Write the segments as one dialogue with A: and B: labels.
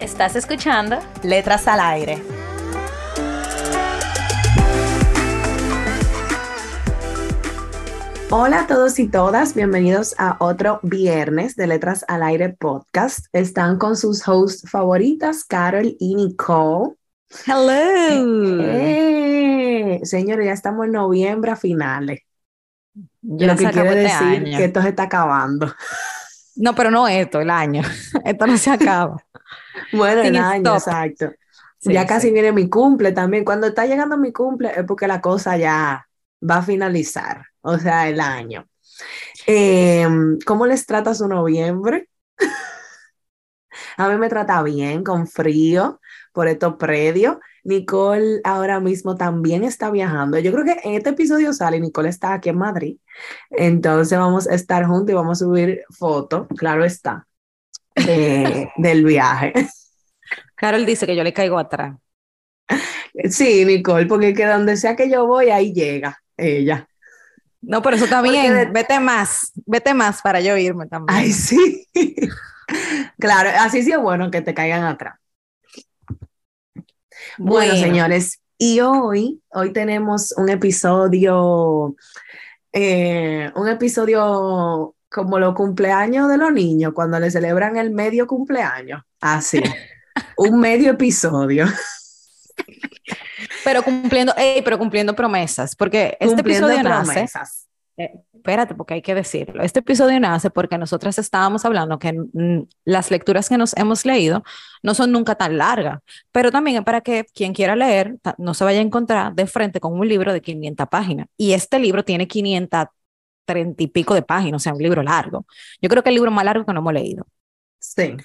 A: ¿Estás escuchando?
B: Letras al aire. Hola a todos y todas, bienvenidos a otro viernes de Letras al Aire podcast. Están con sus hosts favoritas, Carol y Nicole.
A: Hello.
B: Eh, señores, ya estamos en noviembre a finales. Lo que quiere
A: este
B: decir que esto se está acabando.
A: No, pero no esto, el año. esto no se acaba.
B: Bueno, el año, exacto.
A: Sí,
B: ya casi
A: sí.
B: viene mi cumple también. Cuando está llegando mi cumple es porque la cosa ya va a finalizar, o sea, el año. Eh, ¿cómo les trata su noviembre? a mí me trata bien, con frío, por estos predios. Nicole ahora mismo también está viajando. Yo creo que en este episodio sale, Nicole está aquí en Madrid. Entonces vamos a estar juntos y vamos a subir fotos, claro está, de- del viaje.
A: Carol dice que yo le caigo atrás.
B: Sí, Nicole, porque que donde sea que yo voy, ahí llega ella.
A: No, pero eso está bien.
B: de-
A: Vete más, vete más para yo irme también.
B: Ay, sí. Claro, así sí es bueno que te caigan atrás. Bueno, señores, y hoy, hoy tenemos un episodio, eh, un episodio como los cumpleaños de los niños, cuando le celebran el medio cumpleaños. Así, un medio episodio.
A: Pero cumpliendo, pero cumpliendo promesas, porque este
B: cumpliendo
A: episodio nace. Eh, espérate, porque hay que decirlo. Este episodio nace porque nosotras estábamos hablando que mm, las lecturas que nos hemos leído no son nunca tan largas, pero también para que quien quiera leer no se vaya a encontrar de frente con un libro de 500 páginas. Y este libro tiene 530 y pico de páginas, o sea, un libro largo. Yo creo que el libro más largo que no hemos leído.
B: Sí.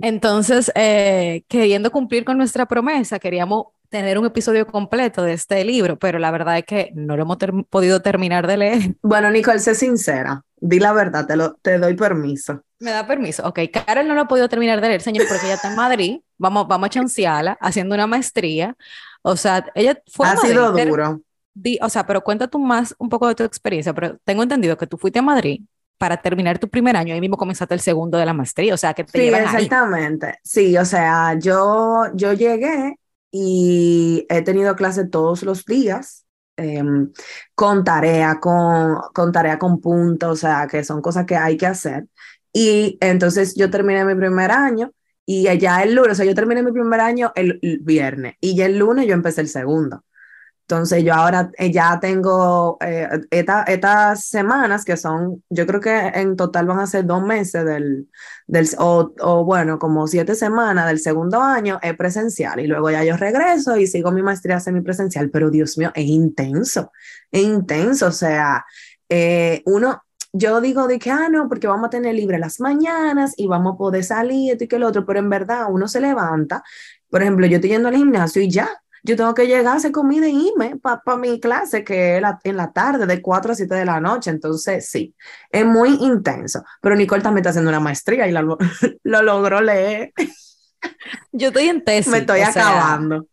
A: Entonces, eh, queriendo cumplir con nuestra promesa, queríamos tener un episodio completo de este libro, pero la verdad es que no lo hemos ter- podido terminar de leer.
B: Bueno, Nicole, sé sincera. Di la verdad, te, lo, te doy permiso.
A: ¿Me da permiso? Ok, Carol no lo ha podido terminar de leer, señor, porque ella está en Madrid. Vamos, vamos a chancearla haciendo una maestría. O sea, ella fue a
B: ha
A: Madrid,
B: sido duro.
A: Di- o sea, pero cuenta tú más un poco de tu experiencia, pero tengo entendido que tú fuiste a Madrid para terminar tu primer año ahí mismo comenzaste el segundo de la maestría, o sea, que te
B: Sí,
A: llevan ahí.
B: exactamente. Sí, o sea, yo, yo llegué y he tenido clase todos los días em, con tarea, con, con tarea con puntos, o sea, que son cosas que hay que hacer. Y entonces yo terminé mi primer año y ya el lunes, o sea, yo terminé mi primer año el, el viernes y ya el lunes yo empecé el segundo. Entonces yo ahora eh, ya tengo eh, esta- estas semanas que son, yo creo que en total van a ser dos meses del, del o, o bueno, como siete semanas del segundo año es presencial y luego ya yo regreso y sigo mi maestría semipresencial, pero Dios mío, es intenso, es intenso, o sea, eh, uno, yo digo de que, ah, no, porque vamos a tener libre las mañanas y vamos a poder salir, esto y que el otro, pero en verdad uno se levanta, por ejemplo, yo estoy yendo al gimnasio y ya, yo tengo que llegar a hacer comida y irme para mi clase, que es la- en la tarde, de 4 a 7 de la noche. Entonces, sí, es muy intenso. Pero Nicole también está haciendo una maestría y la lo, lo logró leer.
A: Yo estoy en tesis.
B: Me estoy
A: sea,
B: acabando.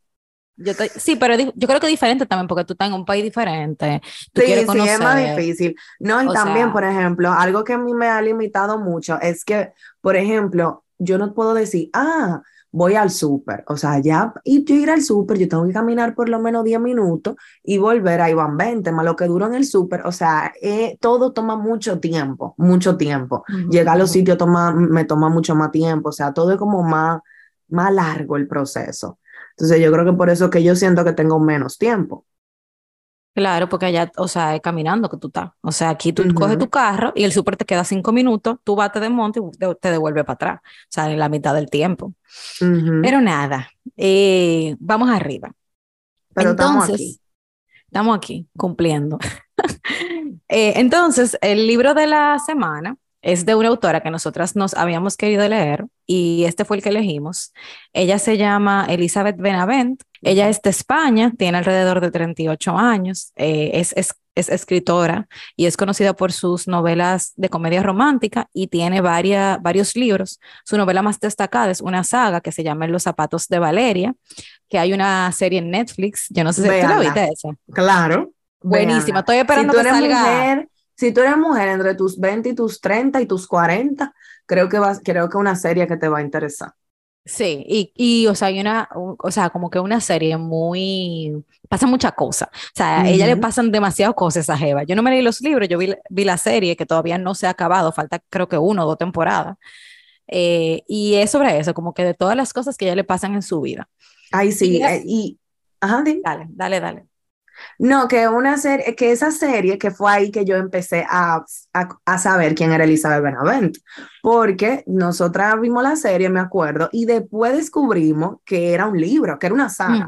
A: Yo sí, pero yo creo que es diferente también porque tú estás en un país diferente. Tú
B: Sí,
A: quieres
B: sí, es más difícil. No, y
A: O
B: también,
A: sea-
B: por ejemplo, algo que a mí me ha limitado mucho es que, por ejemplo, yo no puedo decir, ah, voy al súper. O sea, ya, y yo ir al súper, yo tengo que caminar por lo menos 10 minutos y volver, ahí van 20, más lo que duro en el súper. O sea, eh, todo toma mucho tiempo, mucho tiempo.
A: Ujú,
B: Llegar a los sitios toma, me toma mucho más tiempo. O sea, todo es como más, más largo el proceso. Entonces, yo creo que por eso que yo siento que tengo menos tiempo.
A: Claro, porque allá, o sea, es caminando que tú estás. O sea, aquí tú coges tu carro y el súper te queda cinco minutos, tú vas, te desmontas y te- devuelve para atrás. O sea, en la mitad del tiempo. Pero nada, eh, vamos arriba.
B: Pero estamos
A: Entonces,
B: aquí.
A: estamos aquí cumpliendo. Eh, entonces, el libro de la semana es de una autora que nosotras nos habíamos querido leer y este fue el que elegimos. Ella se llama Elizabeth Benavent. Ella es de España, tiene alrededor de 38 años, eh, es, es, es, escritora y es conocida por sus novelas de comedia romántica y tiene varias, varios libros. Su novela más destacada es una saga que se llama Los zapatos de Valeria, que hay una serie en Netflix. Yo no sé si tú la viste esa.
B: Claro.
A: Buenísima. Estoy esperando que salga
B: si tú eres mujer entre tus 20 y tus 30 y tus 40, creo que vas, creo que una serie que te va a interesar.
A: Sí, y, y o sea, hay una, o sea, como que una serie muy, pasa mucha cosa. O sea, a ella le pasan demasiadas cosas a Jeva. Yo no me leí los libros, yo vi, vi la serie que todavía no se ha acabado, falta creo que uno o dos temporadas. Eh, y es sobre eso, como que de todas las cosas que a ella le pasan en su vida.
B: Ay, sí, y, eh, y ajá,
A: dale, dale, dale.
B: No, que una serie, que esa serie que fue ahí que yo empecé a, a, saber quién era Elizabeth Benavent, porque nosotras vimos la serie, me acuerdo, y después descubrimos que era un libro, que era una saga.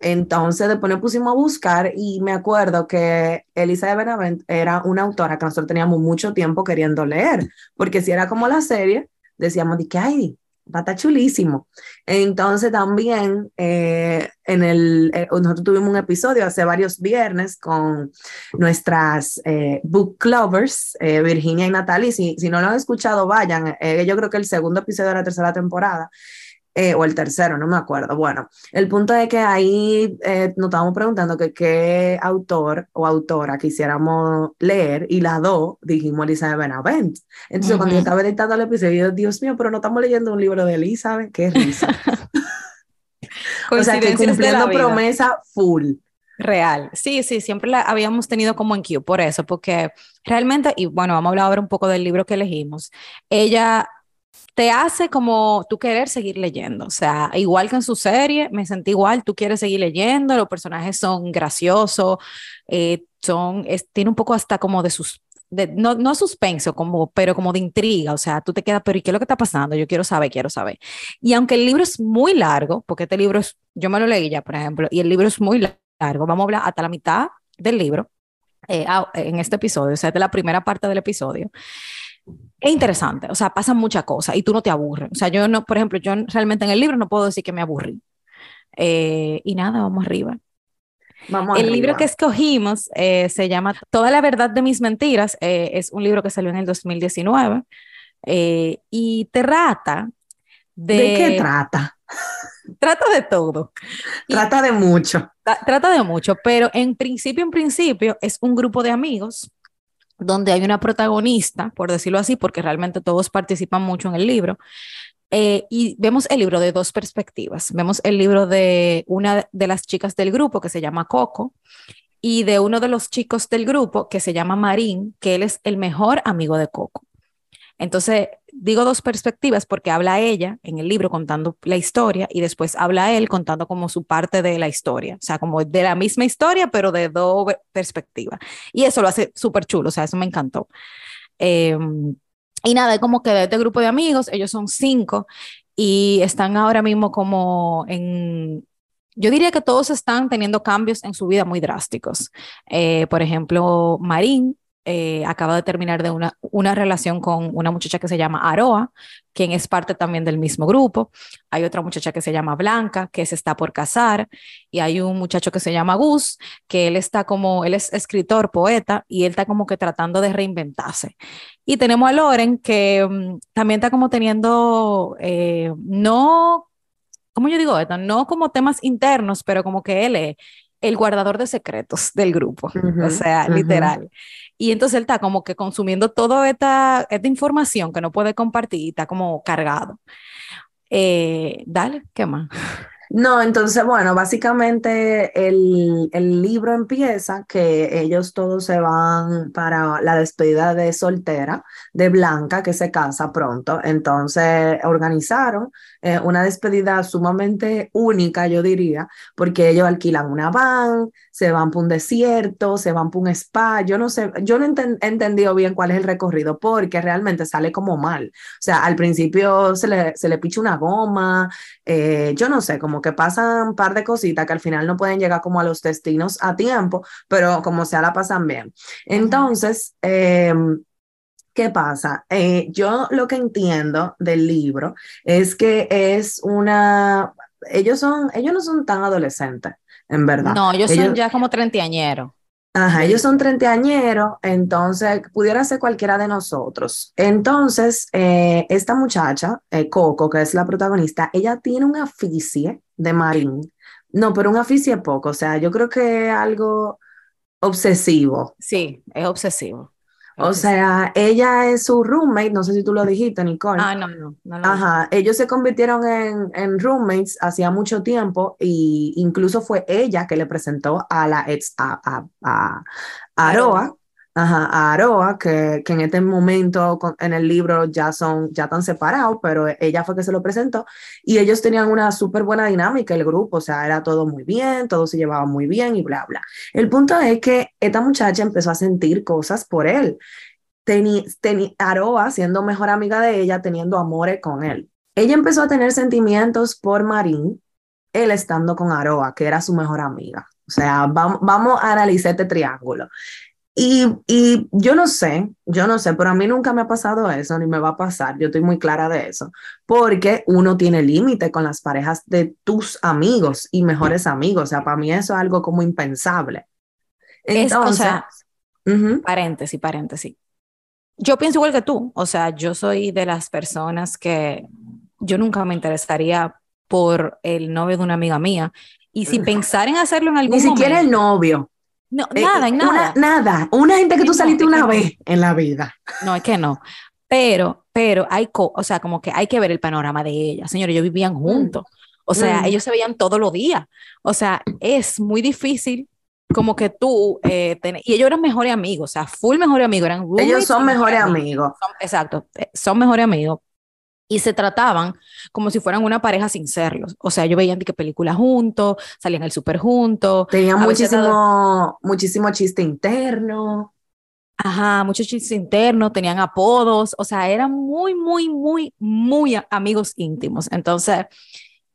B: Entonces después nos pusimos a buscar y me acuerdo que Elizabeth Benavent era una autora que nosotros teníamos mucho tiempo queriendo leer, porque si era como la serie, decíamos de que, ay, va a estar chulísimo. Entonces también eh, en el, eh, nosotros tuvimos un episodio hace varios viernes con nuestras eh, book lovers, Virginia y Natalie. Si, si no lo han escuchado, vayan. yo creo que el segundo episodio de la tercera temporada. Eh, o el tercero, no me acuerdo. Bueno, el punto es que ahí eh, nos estábamos preguntando que qué autor o autora quisiéramos leer y la dos dijimos Elizabeth Benavent. Entonces, cuando yo estaba editando el episodio, Dios mío, pero no estamos leyendo un libro de Elizabeth, qué risa. o sea, que cumpliendo promesa full.
A: Real, sí, sí, siempre la habíamos tenido como en Q, por eso, porque realmente, y bueno, vamos a hablar ahora un poco del libro que elegimos. Ella te hace como tú querer seguir leyendo. O sea, igual que en su serie, me sentí igual, tú quieres seguir leyendo, los personajes son graciosos, eh, son, tiene un poco hasta como de sus... De, no, no suspenso, como, pero como de intriga, o sea, tú te quedas, pero ¿y qué es lo que está pasando? Yo quiero saber, quiero saber. Y aunque el libro es muy largo, porque este libro es, yo me lo leí ya, por ejemplo, y el libro es muy largo, vamos a hablar hasta la mitad del libro, eh, ah, en este episodio, o sea, de la primera parte del episodio es interesante, o sea, pasan muchas cosas y tú no te aburres. O sea, yo no, por ejemplo, yo realmente en el libro no puedo decir que me aburrí. Eh, y nada, vamos arriba. Vamos el libro que escogimos eh, se llama Toda la verdad de mis mentiras. Eh, es un libro que salió en el 2019 y trata de...
B: ¿De qué trata?
A: Trata de todo.
B: Trata de mucho.
A: trata de mucho, pero en principio, en principio, es un grupo de amigos donde hay una protagonista, por decirlo así, porque realmente todos participan mucho en el libro. Eh, y vemos el libro de dos perspectivas. Vemos el libro de una de las chicas del grupo que se llama Coco y de uno de los chicos del grupo que se llama Marín, que él es el mejor amigo de Coco. Entonces, digo dos perspectivas porque habla ella en el libro contando la historia y después habla él contando como su parte de la historia, o sea, como de la misma historia, pero de dos perspectivas. Y eso lo hace súper chulo, o sea, eso me encantó. Em, y nada, como que de este grupo de amigos, ellos son cinco y están ahora mismo como en, yo diría que todos están teniendo cambios en su vida muy drásticos. Eh, por ejemplo, Marín eh, acaba de terminar de una, una relación con una muchacha que se llama Aroa, quien es parte también del mismo grupo. Hay otra muchacha que se llama Blanca, que se está por casar, y hay un muchacho que se llama Gus, que él está como, él es escritor, poeta, y él está como que tratando de reinventarse. Y tenemos a Loren, que mm, también está como teniendo, eh, no, ¿cómo yo digo esto? No como temas internos, pero como que él es el guardador de secretos del grupo, o sea, literal. Y entonces él está como que consumiendo toda esta, esta información que no puede compartir y está como cargado. Eh, dale, ¿qué más?
B: No, entonces, bueno, básicamente el, el, libro empieza que ellos todos se van para la despedida de soltera de Blanca, que se casa pronto. Entonces, organizaron eh, una despedida sumamente única, yo diría, porque ellos alquilan una van, se van por un desierto, se van por un spa. Yo no sé, yo no he entendido bien cuál es el recorrido, porque realmente sale como mal. O sea, al principio se le, se le picha una goma, eh, yo no sé, como que pasan un par de cositas que al final no pueden llegar como a los destinos a tiempo, pero como sea la pasan bien. Entonces, em, ¿Qué pasa? Eh, yo lo que entiendo del libro es que es una, ellos son, ellos no son tan adolescentes, en verdad.
A: No, ellos, son ya como treintañeros.
B: Ajá, ellos son treintañeros, entonces pudiera ser cualquiera de nosotros. Entonces, eh, esta muchacha, eh, Coco, que es la protagonista, ella tiene un aficie de Marín. No, pero un aficie poco, o sea, yo creo que es algo obsesivo.
A: Sí, es obsesivo.
B: O sea, ella es su roommate, no sé si tú lo dijiste, Nicole.
A: Ah, no, no. no,
B: Ajá, ellos se convirtieron en, en roommates hacía mucho tiempo y incluso fue ella que le presentó a la ex, a, a, a, Aroa, Ajá, a Aroa, que, que, en este momento en el libro ya son, ya están separados, pero ella fue que se lo presentó y ellos tenían una súper buena dinámica, el grupo, o sea, era todo muy bien, todo se llevaba muy bien y bla, bla. El punto es que esta muchacha empezó a sentir cosas por él. Tenía, Aroa, siendo mejor amiga de ella, teniendo amores con él. Ella empezó a tener sentimientos por Marín, él estando con Aroa, que era su mejor amiga. O sea, vamos, vamos a analizar este triángulo. Y, y, yo no sé, yo no sé, pero a mí nunca me ha pasado eso, ni me va a pasar, yo estoy muy clara de eso, porque uno tiene límite con las parejas de tus amigos y mejores amigos, o sea, para mí eso es algo como impensable.
A: Entonces, paréntesis, paréntesis. Yo pienso igual que tú, o sea, yo soy de las personas que yo nunca me interesaría por el novio de una amiga mía, y si pensar en hacerlo en algún
B: Ni siquiera el novio.
A: No, eh, nada, nada.
B: Una, nada. Una gente que tú saliste una vez en la vida.
A: No, es que no. Pero, pero hay, o sea, como que hay que ver el panorama de ella. Señores, ellos vivían mm. juntos. O sea, mm. ellos se veían todos los días. O sea, es muy difícil como que tú, eh, y ellos eran mejores amigos, o sea, full mejores amigos, eran
B: Ellos son mejores amigos.
A: exacto, eh, son mejores amigos, y se trataban como si fueran una pareja sin serlos. O sea, ellos veían de qué películas juntos, salían al súper juntos.
B: Tenían muchísimo, muchísimo chiste interno.
A: Ajá, mucho chiste interno, tenían apodos, o sea, eran muy, muy, muy, muy amigos íntimos. Entonces,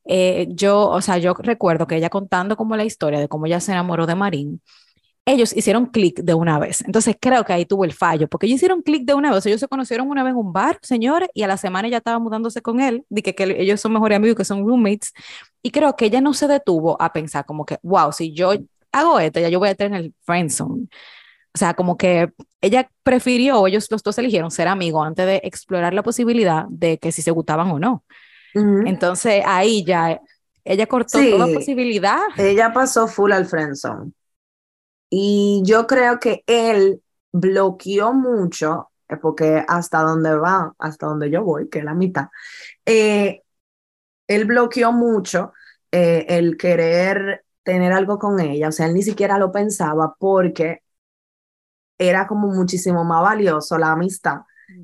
A: eh, yo, o sea, yo recuerdo que ella contando como la historia de cómo ella se enamoró de Marín, ellos hicieron clic de una vez. Entonces creo que ahí tuvo el fallo, porque ellos hicieron clic de una vez. Ellos se conocieron una vez en un bar, señores, y a la semana ya estaba mudándose con él, de que, ellos son mejores amigos, que son roommates. Y creo que ella no se detuvo a pensar como que, wow, si yo hago esto, ya yo voy a estar en el friend zone. O sea, como que ella prefirió, ellos los dos eligieron ser amigos antes de explorar la posibilidad de que si se gustaban o no. Entonces ahí ya ella cortó toda posibilidad.
B: Ella pasó full al friend zone. Y yo creo que él bloqueó mucho, eh, porque hasta donde va, hasta donde yo voy, que es la mitad, eh, él bloqueó mucho eh, el querer tener algo con ella, o sea, él ni siquiera lo pensaba porque era como muchísimo más valioso la amistad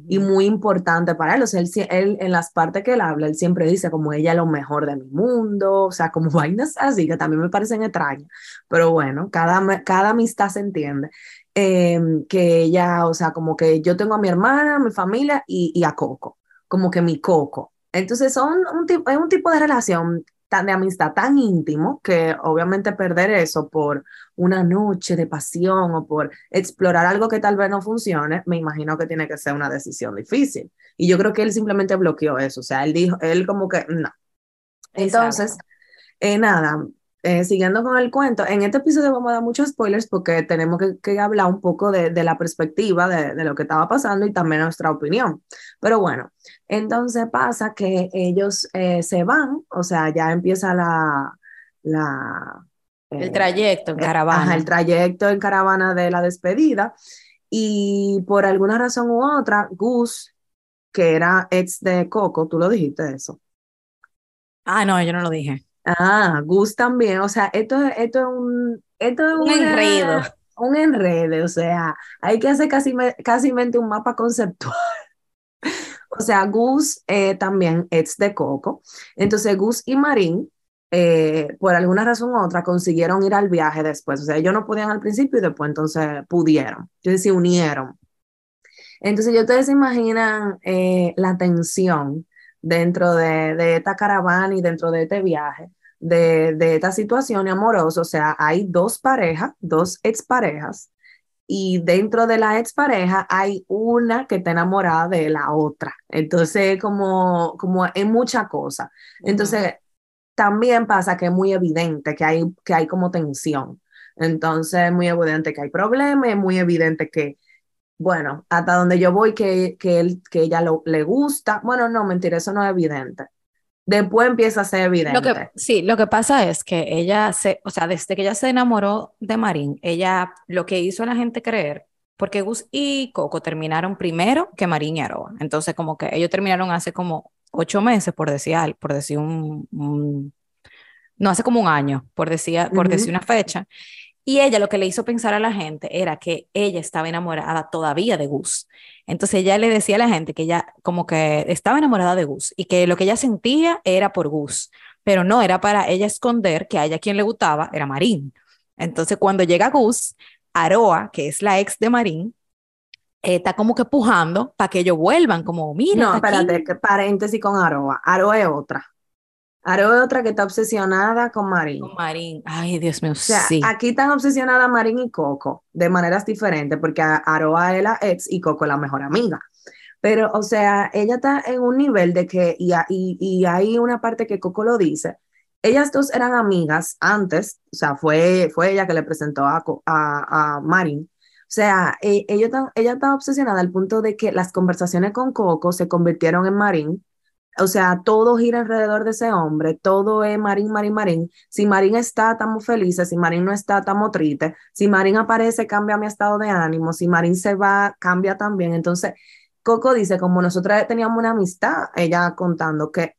B: y muy importante para él. O sea, él, en las partes que él habla, él siempre dice como ella es lo mejor de mi mundo, o sea, como vainas así que también me parecen extrañas, pero bueno, cada, cada amistad se entiende. Em, que ella, o sea, como que yo tengo a mi hermana, a mi familia y, y a Coco, como que mi Coco. Entonces son un, es un tipo de relación tan, de amistad tan íntimo que obviamente perder eso por una noche de pasión o por explorar algo que tal vez no funcione, me imagino que tiene que ser una decisión difícil. Y yo creo que él simplemente bloqueó eso, o sea, él dijo, él como que no. Entonces, eh, nada, eh, siguiendo con el cuento, en este episodio vamos a dar muchos spoilers porque tenemos que, hablar un poco de, de la perspectiva de, de, lo que estaba pasando y también nuestra opinión. Pero bueno, entonces pasa que ellos eh, se van, o sea, ya empieza la... la
A: el eh, trayecto en caravana.
B: el trayecto en caravana de la despedida. Y por alguna razón u otra, Gus, que era ex de Coco, tú lo dijiste eso.
A: Ah, no, yo no lo dije.
B: Ah, Gus también, o sea, esto, esto es un, esto es
A: un enredo.
B: Un enredo, o sea, hay que hacer casi, casi un mapa conceptual. o sea, Gus eh, también es de Coco. Entonces, Gus y Marín, eh, por alguna razón u otra, consiguieron ir al viaje después. O sea, ellos no podían al principio y después entonces pudieron. Entonces se unieron. Entonces, yo ustedes se imaginan eh, la tensión dentro de, de, esta caravana y dentro de este viaje, de, de esta situación amorosa. O sea, hay dos parejas, dos exparejas, y dentro de la expareja hay una que está enamorada de la otra. Entonces, como, como es mucha cosa. Entonces, también pasa que es muy evidente que hay, que hay como tensión. Entonces, es muy evidente que hay problemas, es muy evidente que, bueno, hasta donde yo voy, que, que, él, que ella lo, le gusta. Bueno, no, mentira, eso no es evidente después empieza a ser evidente.
A: Lo que, sí, lo que pasa es que ella se, o sea, desde que ella se enamoró de Marín, ella lo que hizo a la gente creer, porque Gus y Coco terminaron primero que Marín y Aroa. Entonces, como que ellos terminaron hace como ocho meses, por decir, por decir un, no hace como un año, por decir, por decir una fecha. Y ella lo que le hizo pensar a la gente era que ella estaba enamorada todavía de Gus. Entonces ella le decía a la gente que ella como que estaba enamorada de Gus y que lo que ella sentía era por Gus, pero no era para ella esconder que a ella quien le gustaba era Marín. Entonces cuando llega Gus, Aroa, que es la ex de Marín, eh, está como que pujando para que ellos vuelvan, como, mira.
B: No, espérate, que paréntesis con Aroa. Aroa es otra. Es otra que está obsesionada con Marín.
A: Con Marín. Ay, Dios mío, sí.
B: Aquí están obsesionadas Marín y Coco de maneras diferentes, porque Aroa es la ex y Coco es la mejor amiga. Pero, o sea, ella está en un nivel de que, y, y, y hay una parte que Coco lo dice, ellas dos eran amigas antes, o sea, fue, fue ella que le presentó a, a, a Marín. O sea, e, ella, ella está obsesionada al punto de que las conversaciones con Coco se convirtieron en Marín o sea, todo gira alrededor de ese hombre, todo es Marín, Marín, Marín. Si Marín está, estamos felices, si Marín no está, estamos tristes. Si Marín aparece, cambia mi estado de ánimo, si Marín se va, cambia también. Entonces, Coco dice, como nosotras teníamos una amistad, ella contando que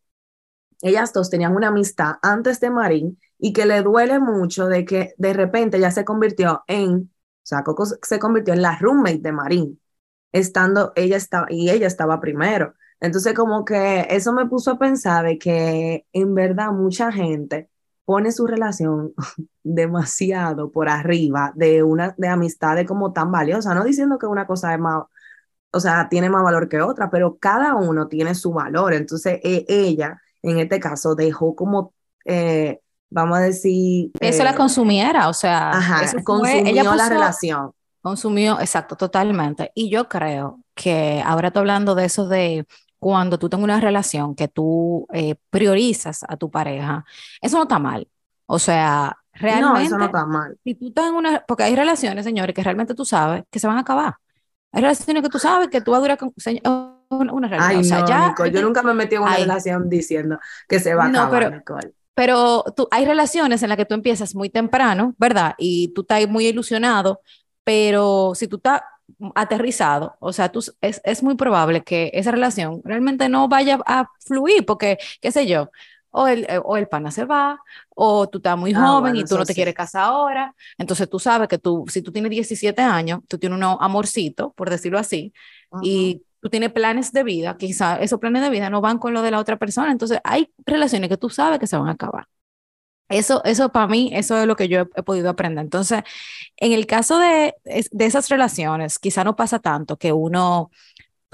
B: ellas dos tenían una amistad antes de Marín y que le duele mucho de que de repente ya se convirtió en, o sea, Coco se convirtió en la roommate de Marín, estando ella estaba, y ella estaba primero. Entonces, como que eso me puso a pensar de que en verdad mucha gente pone su relación demasiado por arriba de una de amistades como tan valiosa, no diciendo que una cosa es más, o sea, tiene más valor que otra, pero cada uno tiene su valor. Entonces, e, ella, en este caso, dejó como, eh, vamos a decir...
A: Eso la eh, consumiera, o sea,
B: consumió la relación.
A: Consumió, exacto, totalmente. Y yo creo que ahora estoy hablando de eso de cuando tú tengas una relación que tú eh, priorizas a tu pareja, eso no está mal. O sea, realmente.
B: No, eso no está mal.
A: Si tú estás en una. Porque hay relaciones, señores, que realmente tú sabes que se van a acabar. Hay relaciones que tú sabes que tú vas a durar con una, relación.
B: Ay, no, yo nunca me metí en una relación diciendo que se va a acabar, pero, Nicole.
A: Pero tú, hay relaciones en las que tú empiezas muy temprano, ¿verdad? Y tú estás muy ilusionado, pero si tú estás aterrizado, o sea, tú, es, es muy probable que esa relación realmente no vaya a fluir, porque, qué sé yo, o el, eh, o el pana se va, o tú estás muy ah, joven y tú no te quieres casar ahora. Entonces tú sabes que tú, si tú tienes 17 años, tú tienes un amorcito, por decirlo así, y tú tienes planes de vida, quizá esos planes de vida no van con lo de la otra persona. Entonces hay relaciones que tú sabes que se van a acabar. Eso, eso para mí, eso es lo que yo he, podido aprender. Entonces, en el caso de, de esas relaciones, quizá no pasa tanto que uno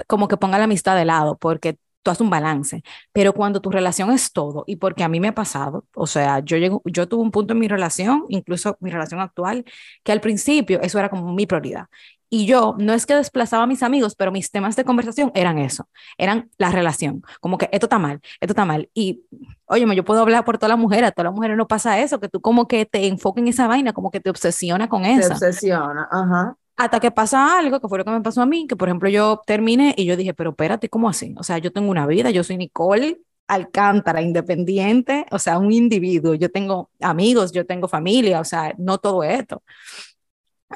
A: como que ponga la amistad de lado, porque tú haces un balance, pero cuando tu relación es todo, y porque a mí me ha pasado, o sea, yo, llego, yo tuve un punto en mi relación, incluso mi relación actual, que al principio eso era como mi prioridad. Y yo no es que desplazaba a mis amigos, pero mis temas de conversación eran eso, eran la relación, como que esto está mal, esto está mal. Y, óyeme, yo puedo hablar por todas las mujeres, a todas las mujeres no pasa eso, que tú como que te enfoques en esa vaina, como que te obsesiona con eso.
B: Te obsesiona, ajá.
A: Hasta que pasa algo, que fue lo que me pasó a mí, que por ejemplo yo terminé y yo dije, pero espérate, ¿cómo así? O sea, yo tengo una vida, yo soy Nicole Alcántara, independiente, o sea, un individuo, yo tengo amigos, yo tengo familia, o sea, no todo esto.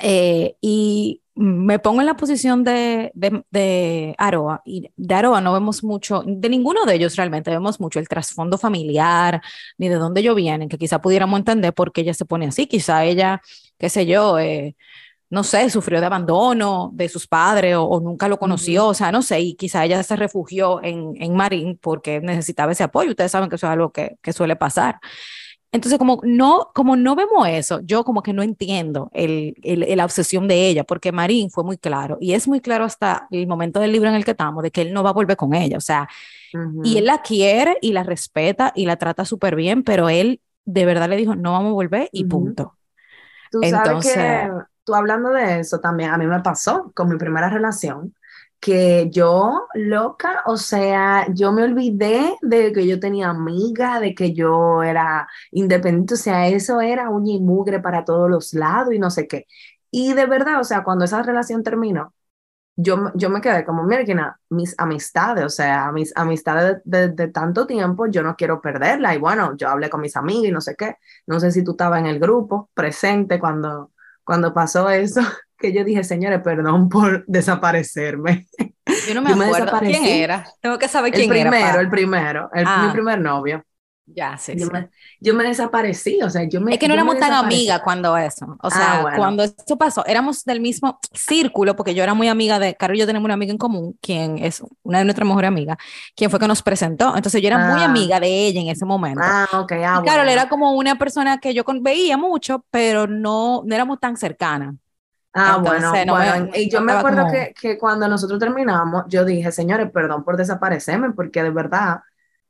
A: Eh, y me pongo en la posición de, de, Aroa y de Aroa no vemos mucho, de ninguno de ellos realmente vemos mucho el trasfondo familiar, ni de dónde ellos vienen, que quizá pudiéramos entender por qué ella se pone así, quizá ella, qué sé yo, eh, no sé, sufrió de abandono de sus padres o, nunca lo conoció, o sea, no sé, y quizá ella se refugió en, en Marín porque necesitaba ese apoyo, ustedes saben que eso es algo que, que suele pasar. Entonces, como no, como no vemos eso, yo como que no entiendo el, el, la obsesión de ella, porque Marín fue muy claro, y es muy claro hasta el momento del libro en el que estamos, de que él no va a volver con ella, o sea, y él la quiere y la respeta y la trata súper bien, pero él de verdad le dijo, no vamos a volver y punto.
B: Tú sabes que, tú hablando de eso también, a mí me pasó con mi primera relación, que yo, loca, o sea, yo me olvidé de que yo tenía amiga, de que yo era independiente, o sea, eso era uña y mugre para todos los lados y no sé qué. Y de verdad, o sea, cuando esa relación terminó, yo, yo me quedé como, mira, mis amistades, o sea, mis amistades de, de, tanto tiempo, yo no quiero perderla. Y bueno, yo hablé con mis amigas y no sé qué. No sé si tú estabas en el grupo presente cuando, cuando pasó eso, que yo dije, señores, perdón por desaparecerme.
A: Yo no me acuerdo quién era. Tengo que saber quién
B: el primero,
A: era.
B: El primero, el primero, mi ah. primer novio.
A: Ya, sí,
B: yo,
A: sí.
B: Me, yo me desaparecí, o sea, yo me...
A: Es que no éramos tan amigas cuando eso, o sea, ah, cuando eso pasó, éramos del mismo círculo, porque yo era muy amiga de, Caro y yo tenemos una amiga en común, quien es una de nuestras mejores amigas, quien fue que nos presentó, entonces yo era muy ah. amiga de ella en ese momento.
B: Ah, ok, ah,
A: y Carol era como una persona que yo veía mucho, pero no, no éramos tan cercanas.
B: Ah, bueno, bueno, y yo me acuerdo que, que cuando nosotros terminamos, yo dije, señores, perdón por desaparecerme, porque de verdad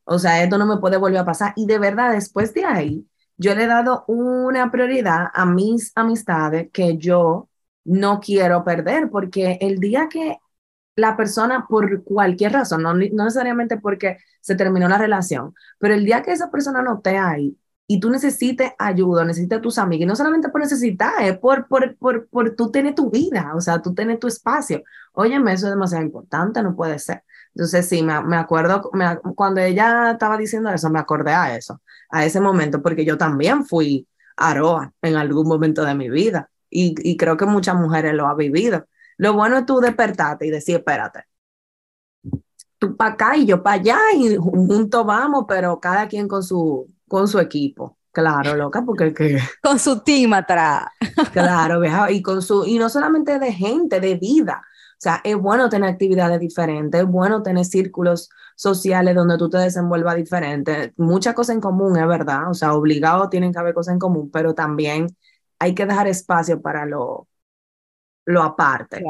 B: o sea, esto no me puede volver a pasar. Y de verdad, después de ahí, yo le he dado una prioridad a mis amistades que yo no quiero perder, porque el día que la persona, por cualquier razón, no, necesariamente porque se terminó la relación, pero el día que esa persona no esté ahí y tú necesites ayuda, necesitas tus amigos, y no solamente por necesitar, es por, por, por, por tú tener tu vida, o sea, tú tener tu espacio. Óyeme, eso es demasiado importante, no puede ser. Entonces, sí, me, me acuerdo, me, cuando ella estaba diciendo eso, me acordé a eso, a ese momento, porque yo también fui aroa en algún momento de mi vida y, y creo que muchas mujeres lo han vivido. Lo bueno es tú despertarte y decir, espérate, tú para acá y yo para allá y juntos vamos, pero cada quien con su, con su equipo. Claro, loca, porque que...
A: Con su team atrás.
B: Claro, vieja, y con su, y no solamente de gente, de vida, sea, es bueno tener actividades diferentes, es bueno tener círculos sociales donde tú te desenvuelvas diferente. Muchas cosas en común, es verdad. O sea, obligado tienen que haber cosas en común, pero también hay que dejar espacio para lo, lo aparte.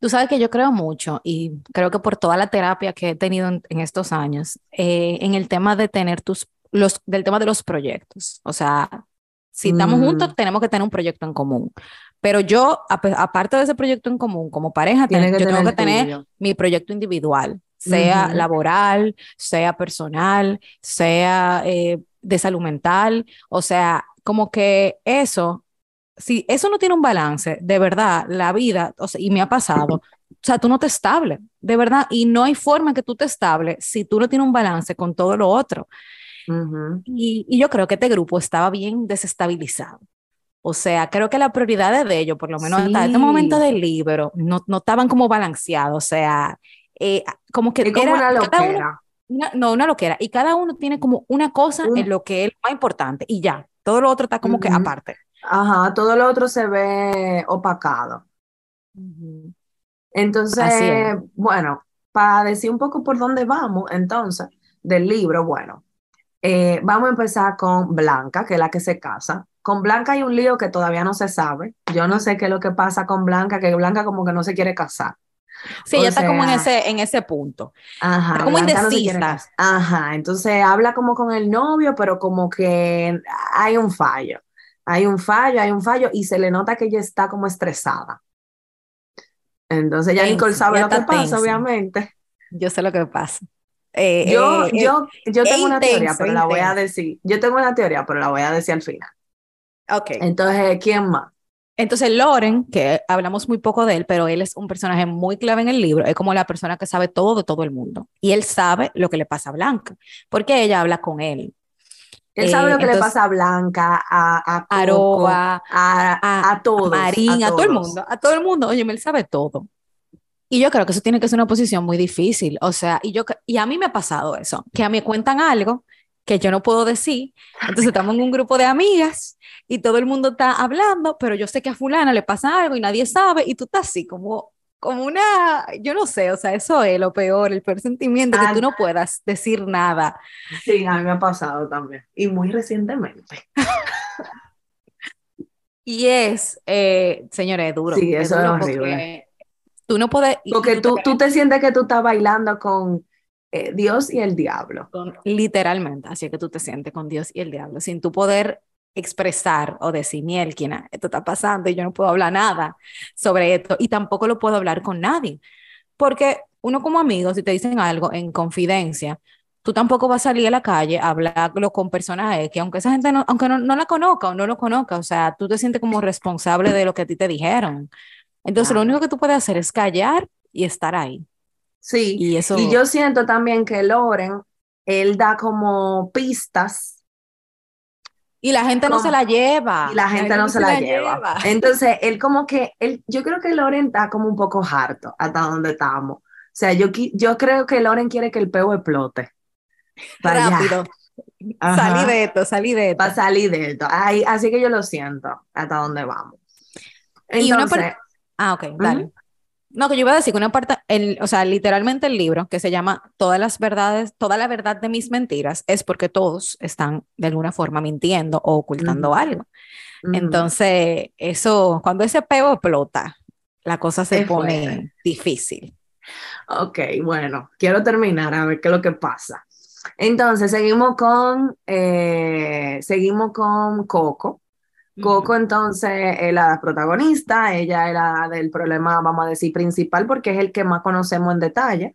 A: Tú sabes que yo creo mucho y creo que por toda la terapia que he tenido en, estos años, eh, en el tema de tener tus, los, del tema de los proyectos. O sea, si estamos juntos, tenemos que tener un proyecto en común. Pero yo, aparte de ese proyecto en común, como pareja, yo tengo que tener mi proyecto individual, sea laboral, sea personal, sea eh, de salud mental, o sea, como que eso, si eso no tiene un balance, de verdad, la vida, o sea, y me ha pasado, o sea, tú no te estable, de verdad, y no hay forma que tú te estable si tú no tienes un balance con todo lo otro. y, y, yo creo que este grupo estaba bien desestabilizado. O sea, creo que las prioridades de ellos, por lo menos hasta este momento del libro, no, no estaban como balanceados. O sea, eh, como que
B: era una loquera.
A: no, una loquera. Y cada uno tiene como una cosa en lo que es más importante y ya. Todo lo otro está como que aparte.
B: Ajá, todo lo otro se ve opacado. Entonces, bueno, para decir un poco por dónde vamos, entonces, del libro, bueno, eh, vamos a empezar con Blanca, que es la que se casa. Con Blanca hay un lío que todavía no se sabe. Yo no sé qué es lo que pasa con Blanca, que Blanca como que no se quiere casar.
A: Sí, ella está como en ese, en ese punto. Ajá. Está como indecisa.
B: ajá. Entonces habla como con el novio, pero como que hay un fallo. Hay un fallo, hay un fallo, y se le nota que ella está como estresada. Entonces ya Nicole sabe lo que pasa, obviamente.
A: Yo sé lo que pasa. Eh,
B: yo, eh, yo, yo tengo una teoría, pero la voy a decir. Yo tengo una teoría, pero la voy a decir al final.
A: Ok.
B: Entonces, ¿quién más?
A: Entonces, Loren, que hablamos muy poco de él, pero él es un personaje muy clave en el libro, es como la persona que sabe todo de todo el mundo. Y él sabe lo que le pasa a Blanca, porque ella habla con él.
B: Él sabe lo que le pasa a Blanca, a, a
A: Aroa,
B: a, a, todos.
A: A Marín, a, todo el mundo, a todo el mundo. Oye, él sabe todo. Y yo creo que eso tiene que ser una posición muy difícil. O sea, y, yo, y a mí me ha pasado eso, que a mí cuentan algo que yo no puedo decir. Entonces estamos en un grupo de amigas y todo el mundo está hablando, pero yo sé que a fulana le pasa algo y nadie sabe y tú estás así como como una, yo no sé, o sea, eso es lo peor, el peor sentimiento, que tú no puedas decir nada.
B: Sí, a mí me ha pasado también, y muy recientemente.
A: y es, eh, señores, duro.
B: Sí, eso es, horrible.
A: Tú no puedes...
B: Porque tú, tú te sientes que tú estás bailando con eh, Dios y el diablo.
A: literalmente, así que tú te sientes con Dios y el diablo, sin tu poder expresar o decir, Mielkina, esto está pasando y yo no puedo hablar nada sobre esto y tampoco lo puedo hablar con nadie. Porque uno como amigo, si te dicen algo en confidencia, tú tampoco vas a salir a la calle a hablarlo con personas que aunque esa gente no, aunque no, la conozca o no lo conozca, o sea, tú te sientes como responsable de lo que a ti te dijeron. Entonces, lo único que tú puedes hacer es callar y estar ahí.
B: Sí, y, eso... y yo siento también que Loren, él da como pistas.
A: Y la gente no se la lleva.
B: Y la gente, no, se, la, lleva. Entonces, él como que, él, yo creo que Loren está como un poco harto hasta donde estamos. O sea, yo, yo creo que Loren quiere que el peo explote.
A: Rápido. Salí de esto, salí de esto.
B: Para salir de esto. así que yo lo siento hasta donde vamos. Entonces,
A: Ah, ok, dale. No, que yo iba a decir que una parte, el, o sea, literalmente el libro que se llama Todas las verdades, toda la verdad de mis mentiras, es porque todos están de alguna forma mintiendo o ocultando algo. Entonces, eso, cuando ese pego explota, la cosa se pone difícil.
B: Ok, bueno, quiero terminar a ver qué es lo que pasa. Entonces, seguimos con, eh, seguimos con Coco. Coco entonces es la protagonista, ella era del problema, vamos a decir, principal porque es el que más conocemos en detalle.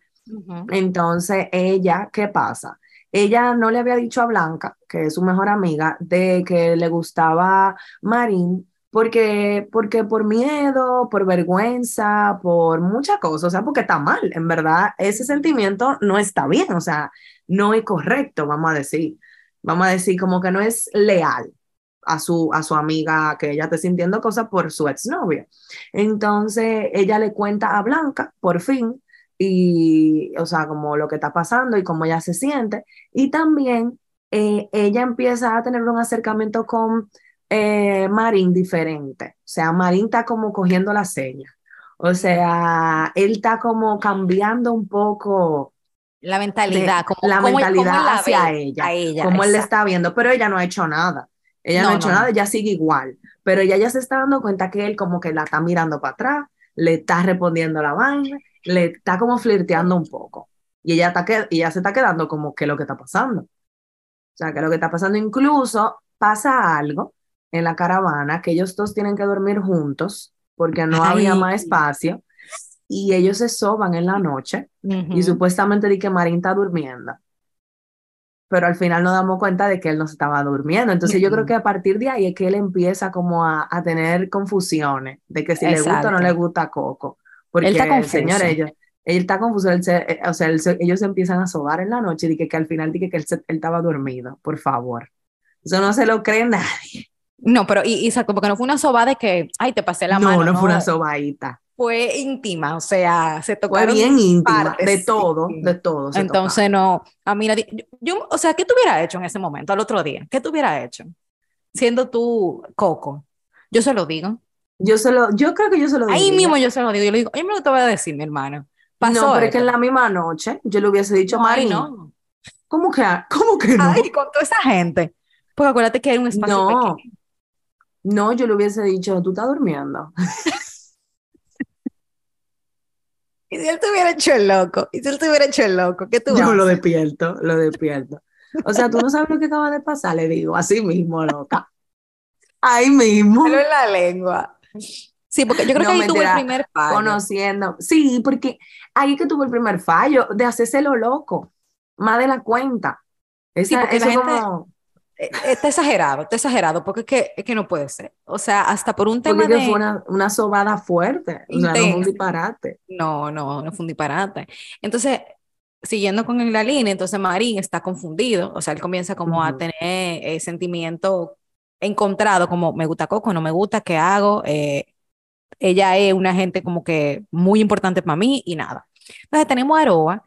B: Entonces, ella, ¿qué pasa? Ella no le había dicho a Blanca, que es su mejor amiga, de que le gustaba Marín, porque, porque por miedo, por vergüenza, por muchas cosas, o sea, porque está mal, en verdad, ese sentimiento no está bien, o sea, no es correcto, vamos a decir, vamos a decir como que no es leal, a su, a su amiga que ella esté sintiendo cosas por su exnovia. Entonces ella le cuenta a Blanca, por fin, y, o sea, como lo que está pasando y cómo ella se siente. Y también eh, ella empieza a tener un acercamiento con eh, Marín diferente. O sea, Marín está como cogiendo la seña. O sea, él está como cambiando un poco
A: la mentalidad, como,
B: la mentalidad hacia ella, ella, como él le está viendo, pero ella no ha hecho nada. Ella no, ha hecho nada, ella sigue igual. Pero ella ya se está dando cuenta que él como que la está mirando para atrás, le está respondiendo la vaina, le está como flirteando un poco. Y ella, está que, ella se está quedando como que lo que está pasando. O sea, que lo que está pasando incluso pasa algo en la caravana, que ellos dos tienen que dormir juntos porque no había más espacio y ellos se soban en la noche y supuestamente di que Marín está durmiendo pero al final nos damos cuenta de que él no estaba durmiendo. Entonces yo creo que a partir de ahí es que él empieza como a, a tener confusiones de que si le gusta o no le gusta Coco. Porque, él está confuso. Señor, ellos, él está confuso, eh, o sea, ellos se empiezan a sobar en la noche y que, que al final dije que él, él, estaba dormido, por favor. Eso no se lo cree nadie.
A: No, pero y, y porque no fue una soba de que, ay, te pasé la mano.
B: No, no fue una sobadita
A: fue íntima, o sea, se tocó.
B: Fue bien íntima, de todo, de todo.
A: Entonces, no, a mí nadie, yo, o sea, ¿qué hubieras hecho en ese momento, al otro día? ¿Qué hubieras hecho? Siendo tú Coco. Yo se lo digo.
B: Yo se lo, yo creo que yo se lo
A: digo. Ahí mismo yo se lo digo. Yo le digo, oye, me lo te voy a decir, mi hermano.
B: no, pero es que en la misma noche yo le hubiese dicho, Mari, no. ¿Cómo que, cómo que no?
A: Ay, con toda esa gente. Porque acuérdate que hay un espacio
B: no. No, yo le hubiese dicho, tú estás durmiendo.
A: ¿Y si él te hubiera hecho el loco? ¿Y si él te hubiera hecho el loco? ¿Qué tú
B: Yo lo despierto, lo despierto. O sea, tú no sabes lo que acaba de pasar, le digo, así mismo, loca. Ahí mismo.
A: Pero en la lengua. Sí, porque yo creo que ahí tuvo el primer fallo.
B: Conociendo. Sí, porque ahí que tuvo el primer fallo de hacerse lo loco, más de la cuenta.
A: sí, porque la gente, eh, está exagerado, está exagerado, porque es que, es que no puede ser. O sea, hasta por un tema
B: porque de... fue una, una sobada fuerte, o sea, no fue un disparate.
A: No, no, no fue un disparate. Entonces, siguiendo con la línea, entonces Marín está confundido, o sea, él comienza como a tener eh, sentimiento encontrado, como me gusta Coco, no me gusta, ¿qué hago? Eh, ella es una gente como que muy importante para mí y nada. Entonces tenemos a Aroa.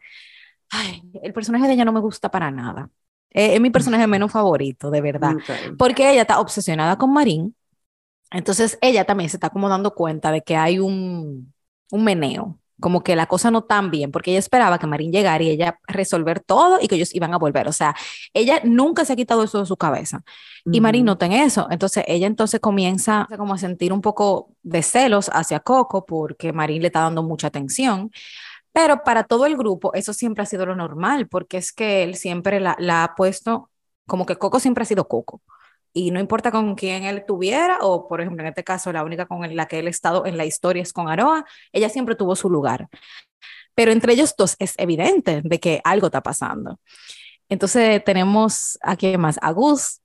A: Ay, el personaje de ella no me gusta para nada. Es, mi personaje menos favorito, de verdad. Porque ella está obsesionada con Marín. Entonces ella también se está como dando cuenta de que hay un, un meneo, como que la cosa no tan bien, porque ella esperaba que Marín llegara y ella resolver todo y que ellos iban a volver. O sea, ella nunca se ha quitado eso de su cabeza. Y Marín nota en eso. Entonces ella entonces comienza como a sentir un poco de celos hacia Coco porque Marín le está dando mucha atención. Pero para todo el grupo eso siempre ha sido lo normal, porque es que él siempre la, ha puesto como que Coco siempre ha sido Coco. Y no importa con quién él tuviera, o por ejemplo, en este caso, la única con la que él ha estado en la historia es con Aroa, ella siempre tuvo su lugar. Pero entre ellos dos es evidente de que algo está pasando. Entonces tenemos aquí más a Gus.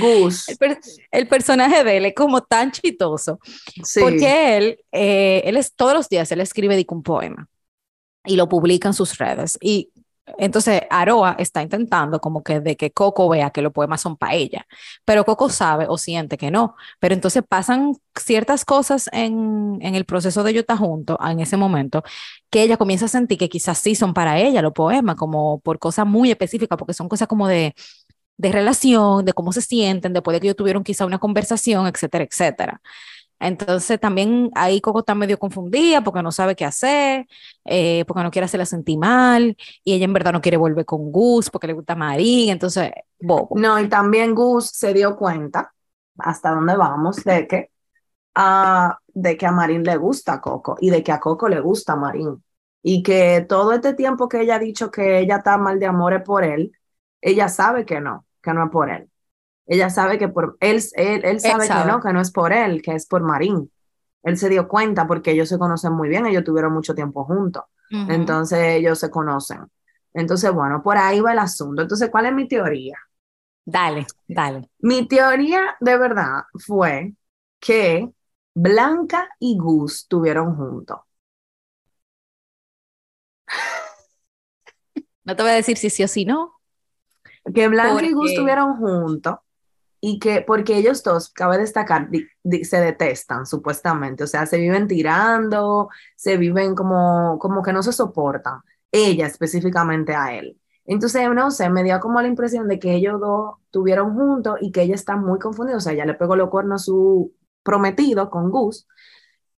B: Gus.
A: El, personaje de él es como tan chitoso. Porque él, eh, él es todos los días, él escribe un poema y lo publica en sus redes. Y entonces Aroa está intentando como que de que Coco vea que los poemas son para ella, pero Coco sabe o siente que no. Pero entonces pasan ciertas cosas en, en el proceso de ellos estar juntos en ese momento que ella comienza a sentir que quizás sí son para ella los poemas, como por cosas muy específicas, porque son cosas como de, de relación, de cómo se sienten, después de que ellos tuvieron quizá una conversación, etcétera, etcétera. Entonces también ahí Coco está medio confundida porque no sabe qué hacer, eh, porque no quiere hacerla sentir mal, y ella en verdad no quiere volver con Gus porque le gusta Marín, entonces, bobo.
B: No, y también Gus se dio cuenta, hasta dónde vamos, de que, a, de que a Marín le gusta Coco y de que a Coco le gusta Marín. Y que todo este tiempo que ella ha dicho que ella está mal de amores por él, ella sabe que no, que no es por él. Ella sabe que por él, él, él sabe, que no, que no es por él, que es por Marín. Él se dio cuenta porque ellos se conocen muy bien, ellos tuvieron mucho tiempo juntos. Entonces ellos se conocen. Entonces, bueno, por ahí va el asunto. Entonces, ¿cuál es mi teoría?
A: Dale, dale.
B: Mi teoría de verdad fue que Blanca y Gus tuvieron juntos.
A: No te voy a decir si sí o si no.
B: Que Blanca y Gus estuvieron juntos y que, porque ellos dos, cabe destacar, se detestan supuestamente, o sea, se viven tirando, se viven como, como que no se soportan, ella específicamente a él. Entonces, no sé, me dio como la impresión de que ellos dos tuvieron juntos y que ella está muy confundida, o sea, ella le pegó los cuernos a su prometido con Gus,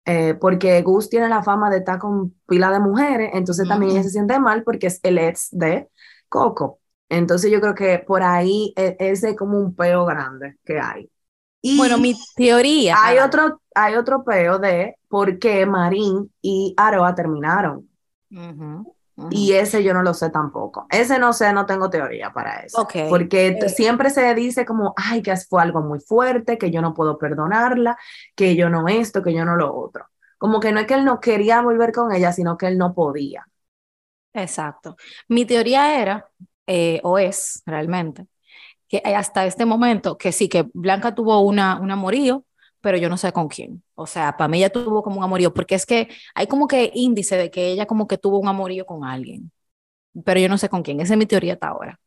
B: eh, porque Gus tiene la fama de estar con pila de mujeres, entonces también ella se siente mal porque es el ex de Coco. Entonces yo creo que por ahí e, ese es como un peo grande que hay.
A: Y bueno, mi teoría.
B: Hay otro, hay otro peo de por qué Marín y Aroa terminaron. Y ese yo no lo sé tampoco. Ese no sé, no tengo teoría para eso. Porque eh, siempre se dice como, ay, que fue algo muy fuerte, que yo no puedo perdonarla, que yo no esto, que yo no lo otro. Como que no es que él no quería volver con ella, sino que él no podía.
A: Exacto. Mi teoría era eh, o es realmente, que hasta este momento, que sí, que Blanca tuvo una, un amorío, pero yo no sé con quién. O sea, para mí ella tuvo como un amorío, porque es que hay como que índice de que ella como que tuvo un amorío con alguien, pero yo no sé con quién. Esa es mi teoría hasta ahora.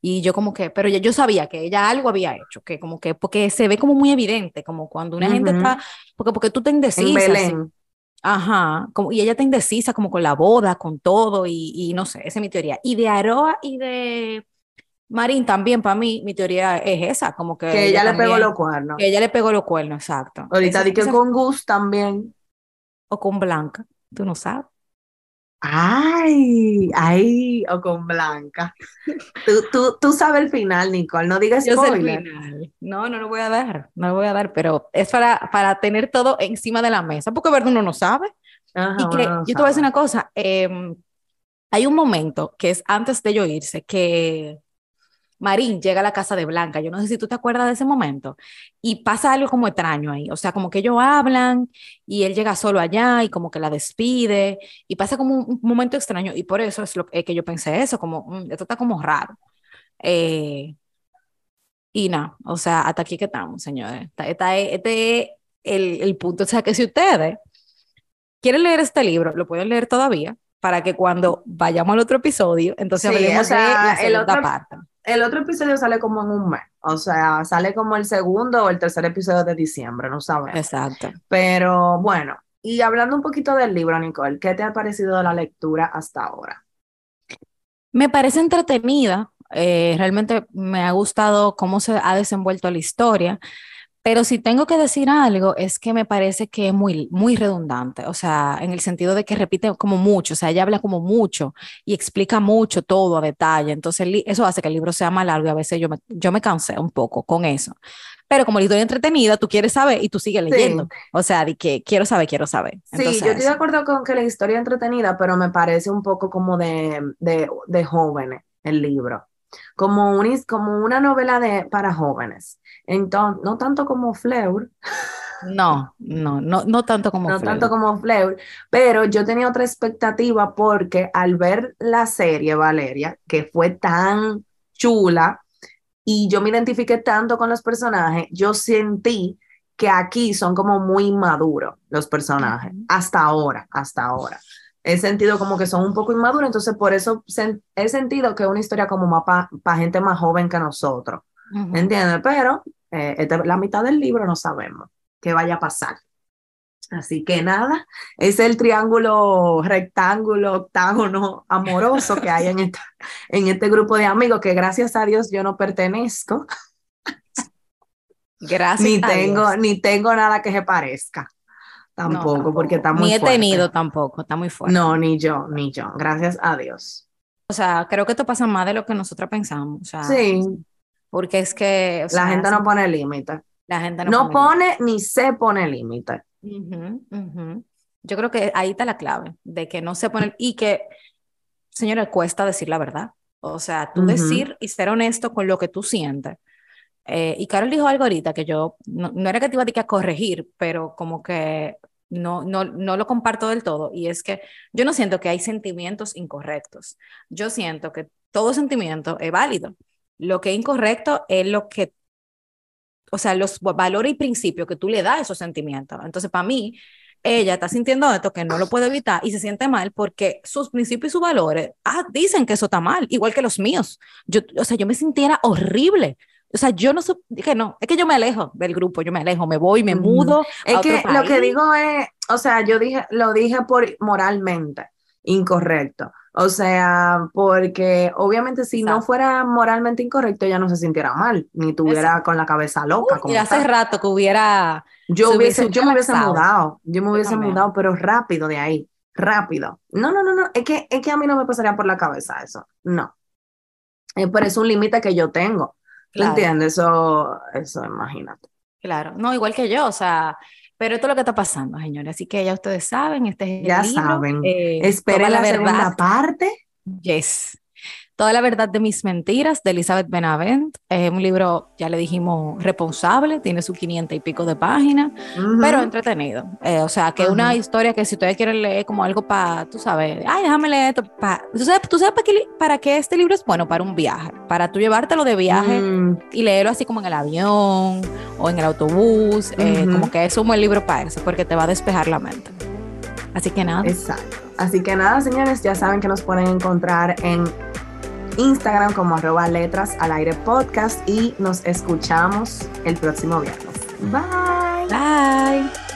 A: Y yo como que, pero yo sabía que ella algo había hecho, que como que, porque se ve como muy evidente, como cuando una gente está, porque, porque tú te indecisas. Ajá, como, y ella está indecisa como con la boda, con todo, y, y no sé, esa es mi teoría. Y de Aroa y de Marín también, para mí, mi teoría es esa, como que...
B: Que ella, le pegó los cuernos.
A: Que ella le pegó los cuernos, exacto.
B: Ahorita di que con Gus también.
A: O con Blanca, tú no sabes.
B: Ay, ay, o con Blanca. Tú, tú, tú sabes el final, Nicole, no digas spoiler.
A: No, no lo voy a dar, no lo voy a dar, pero es para, para tener todo encima de la mesa, porque verdad uno no sabe. y que, yo te voy a decir una cosa, em, hay un momento que es antes de yo irse, que Marín llega a la casa de Blanca, yo no sé si tú te acuerdas de ese momento, y pasa algo como extraño ahí, o sea, como que ellos hablan y él llega solo allá y como que la despide y pasa como un, momento extraño y por eso es lo que yo pensé eso, como, mm, esto está como raro. Eh, y nada, o sea, hasta aquí que estamos, señores. Este, este es el, el punto, o sea, que si ustedes quieren leer este libro, lo pueden leer todavía, para que cuando vayamos al otro episodio, entonces hablemos de la segunda parte
B: el otro episodio sale como en un mes, o sea, sale como el segundo o el tercer episodio de diciembre, no sabemos.
A: Exacto.
B: Pero bueno, y hablando un poquito del libro, Nicole, ¿qué te ha parecido la lectura hasta ahora?
A: Me parece entretenida, eh, realmente me ha gustado cómo se ha desenvuelto la historia. Pero si tengo que decir algo, es que me parece que es muy, muy redundante, o sea, en el sentido de que repite como mucho, o sea, ella habla como mucho y explica mucho todo a detalle, entonces eso hace que el libro sea más largo y a veces yo me, yo me cansé un poco con eso. Pero como la historia entretenida, tú quieres saber y tú sigues leyendo. O sea, de que quiero saber, quiero saber.
B: sí, yo estoy de acuerdo con que la historia es entretenida, pero me parece un poco como de, de, de jóvenes el libro. Como, un, como una novela de, para jóvenes. Entonces, no tanto como Fleur.
A: No, no, no, no tanto como
B: No tanto como Fleur, pero yo tenía otra expectativa porque al ver la serie, Valeria, que fue tan chula y yo me identifiqué tanto con los personajes, yo sentí que aquí son como muy maduros los personajes, hasta ahora, hasta ahora. He sentido como que son un poco inmaduros, entonces por eso he sentido que es una historia como más para gente más joven que nosotros, ¿entiendes? Pero eh, este, la mitad del libro no sabemos qué vaya a pasar. Así que nada, es el triángulo rectángulo, octágono amoroso que hay en, en este grupo de amigos que gracias a Dios yo no pertenezco.
A: Gracias.
B: Ni tengo, ni tengo nada que se parezca. Tampoco, porque está muy
A: Ni he tenido tampoco, está muy fuerte.
B: No, ni yo, ni yo. Gracias a Dios.
A: O sea, creo que esto pasa más de lo que nosotros pensamos. O sea,
B: sí.
A: Porque es que.
B: la gente no pone límite.
A: La gente no,
B: no pone, ni se pone límite.
A: Yo creo que ahí está la clave, de que no se pone. Y que, señora, cuesta decir la verdad. O sea, tú decir y ser honesto con lo que tú sientes eh, y Carol dijo algo ahorita que yo, no, era que te iba a, a corregir, pero como que no, no, no lo comparto del todo, y es que yo no siento que hay sentimientos incorrectos. Yo siento que todo sentimiento es válido. Lo que es incorrecto es lo que, o sea, los valores y principios que tú le das a esos sentimientos. Entonces, para mí, ella está sintiendo esto que no lo puede evitar y se siente mal porque sus principios y sus valores ah, dicen que eso está mal, igual que los míos. Yo, o sea, yo me sintiera horrible o sea, yo no dije, no, es que yo me alejo del grupo, yo me alejo, me voy, me mudo.
B: Es que lo que digo es, o sea, yo dije, lo dije por moralmente incorrecto. O sea, porque obviamente si no fuera moralmente incorrecto, ella no se sintiera mal, ni tuviera con la cabeza loca.
A: y hace rato que hubiera.
B: Yo, hubiese, yo me hubiese mudado, yo me hubiese mudado, pero rápido de ahí, rápido. No, no, no, no, es que, es que a mí no me pasaría por la cabeza eso, no. Pero es un límite que yo tengo. Claro. ¿Entiendes? Eso, eso, imagínate.
A: Claro, no, igual que yo, o sea, pero esto es lo que está pasando, señores. Así que ya ustedes saben, este
B: es Ya saben. Eh, Esperen la, la segunda parte.
A: Yes. Toda la verdad de mis mentiras de Elizabeth Benavent. Es un libro, ya le dijimos, responsable, tiene sus 500 y pico de páginas, pero entretenido. Eh, o sea, que es una historia que si ustedes quieren leer como algo para, tú sabes, ay, déjame leer esto. ¿Tú sabes, ¿tú sabes para, qué, para qué este libro es bueno? Para un viaje, para tú llevártelo de viaje mm. y leerlo así como en el avión o en el autobús. Eh, como que es un buen libro para eso, porque te va a despejar la mente. Así que nada.
B: Exacto. Así que nada, señores, ya saben que nos pueden encontrar en Instagram como arroba letras al aire podcast y nos escuchamos el próximo viernes. Bye.
A: Bye.